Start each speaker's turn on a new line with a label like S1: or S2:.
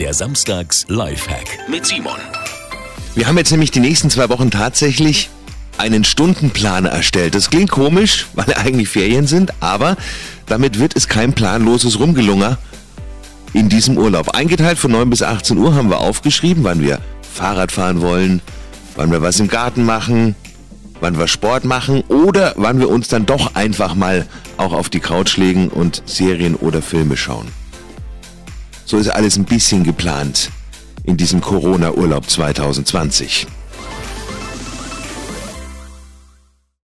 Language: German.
S1: Der Samstags Lifehack mit Simon.
S2: Wir haben jetzt nämlich die nächsten zwei Wochen tatsächlich einen Stundenplan erstellt. Das klingt komisch, weil eigentlich Ferien sind, aber damit wird es kein planloses Rumgelunger in diesem Urlaub. Eingeteilt von 9 bis 18 Uhr haben wir aufgeschrieben, wann wir Fahrrad fahren wollen, wann wir was im Garten machen, wann wir Sport machen oder wann wir uns dann doch einfach mal auch auf die Couch legen und Serien oder Filme schauen. So ist alles ein bisschen geplant in diesem Corona-Urlaub 2020.